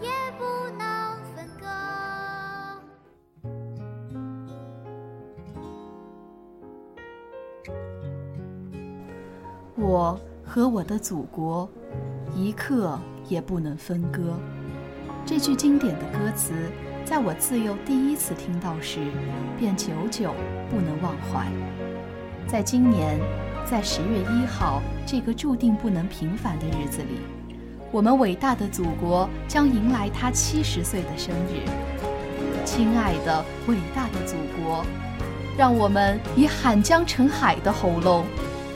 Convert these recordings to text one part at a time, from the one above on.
也不能分割。我和我的祖国一刻也不能分割。这句经典的歌词在我自幼第一次听到时便久久不能忘怀。在今年在十月一号这个注定不能平凡的日子里我们伟大的祖国将迎来它七十岁的生日。亲爱的伟大的祖国，让我们以喊江成海的喉咙。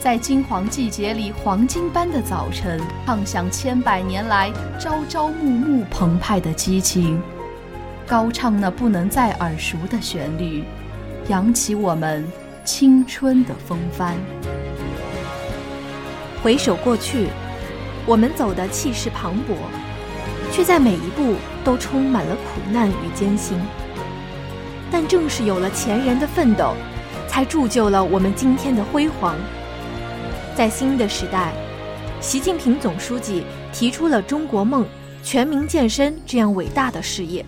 在金黄季节里，黄金般的早晨，唱响千百年来朝朝暮暮澎湃的激情，高唱那不能再耳熟的旋律，扬起我们青春的风帆。回首过去，我们走的气势磅礴，却在每一步都充满了苦难与艰辛。但正是有了前人的奋斗，才铸就了我们今天的辉煌。在新的时代，习近平总书记提出了“中国梦”全民健身这样伟大的事业，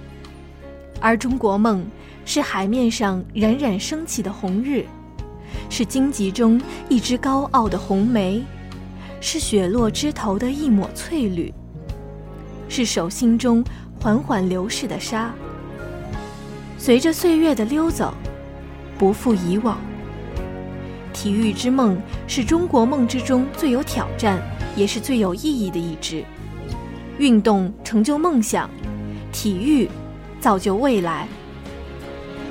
而中国梦是海面上冉冉升起的红日，是荆棘中一只高傲的红梅，是雪落枝头的一抹翠绿，是手心中缓缓流逝的沙。随着岁月的溜走，不复以往。体育之梦是中国梦之中最有挑战，也是最有意义的一支。运动成就梦想，体育造就未来。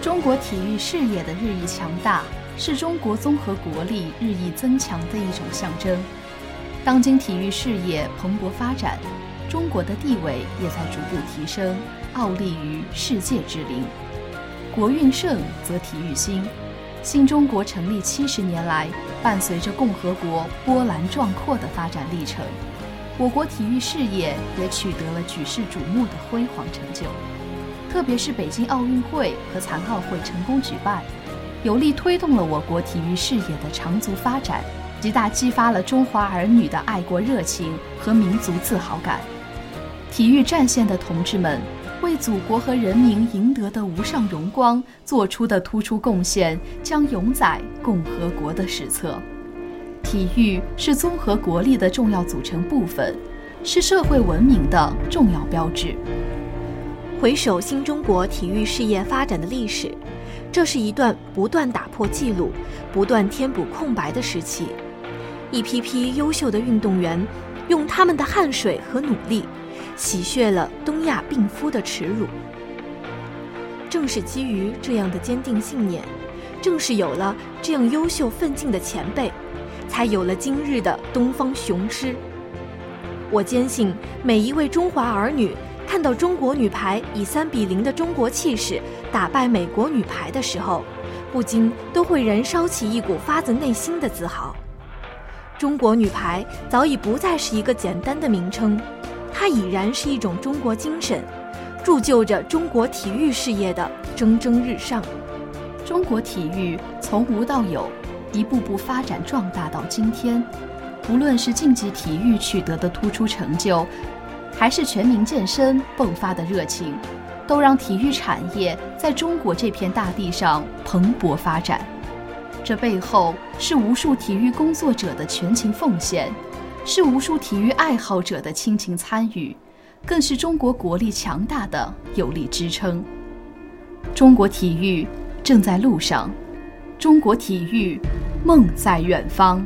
中国体育事业的日益强大，是中国综合国力日益增强的一种象征。当今体育事业蓬勃发展，中国的地位也在逐步提升，傲立于世界之林。国运盛则体育兴。新中国成立七十年来，伴随着共和国波澜壮阔的发展历程，我国体育事业也取得了举世瞩目的辉煌成就。特别是北京奥运会和残奥会成功举办，有力推动了我国体育事业的长足发展，极大激发了中华儿女的爱国热情和民族自豪感。体育战线的同志们。为祖国和人民赢得的无上荣光做出的突出贡献，将永载共和国的史册。体育是综合国力的重要组成部分，是社会文明的重要标志。回首新中国体育事业发展的历史，这是一段不断打破记录、不断填补空白的时期。一批批优秀的运动员，用他们的汗水和努力。洗血了东亚病夫的耻辱。正是基于这样的坚定信念，正是有了这样优秀奋进的前辈，才有了今日的东方雄狮。我坚信，每一位中华儿女看到中国女排以三比零的中国气势打败美国女排的时候，不禁都会燃烧起一股发自内心的自豪。中国女排早已不再是一个简单的名称。它已然是一种中国精神，铸就着中国体育事业的蒸蒸日上。中国体育从无到有，一步步发展壮大到今天。无论是竞技体育取得的突出成就，还是全民健身迸发的热情，都让体育产业在中国这片大地上蓬勃发展。这背后是无数体育工作者的全情奉献。是无数体育爱好者的倾情参与，更是中国国力强大的有力支撑。中国体育正在路上，中国体育梦在远方。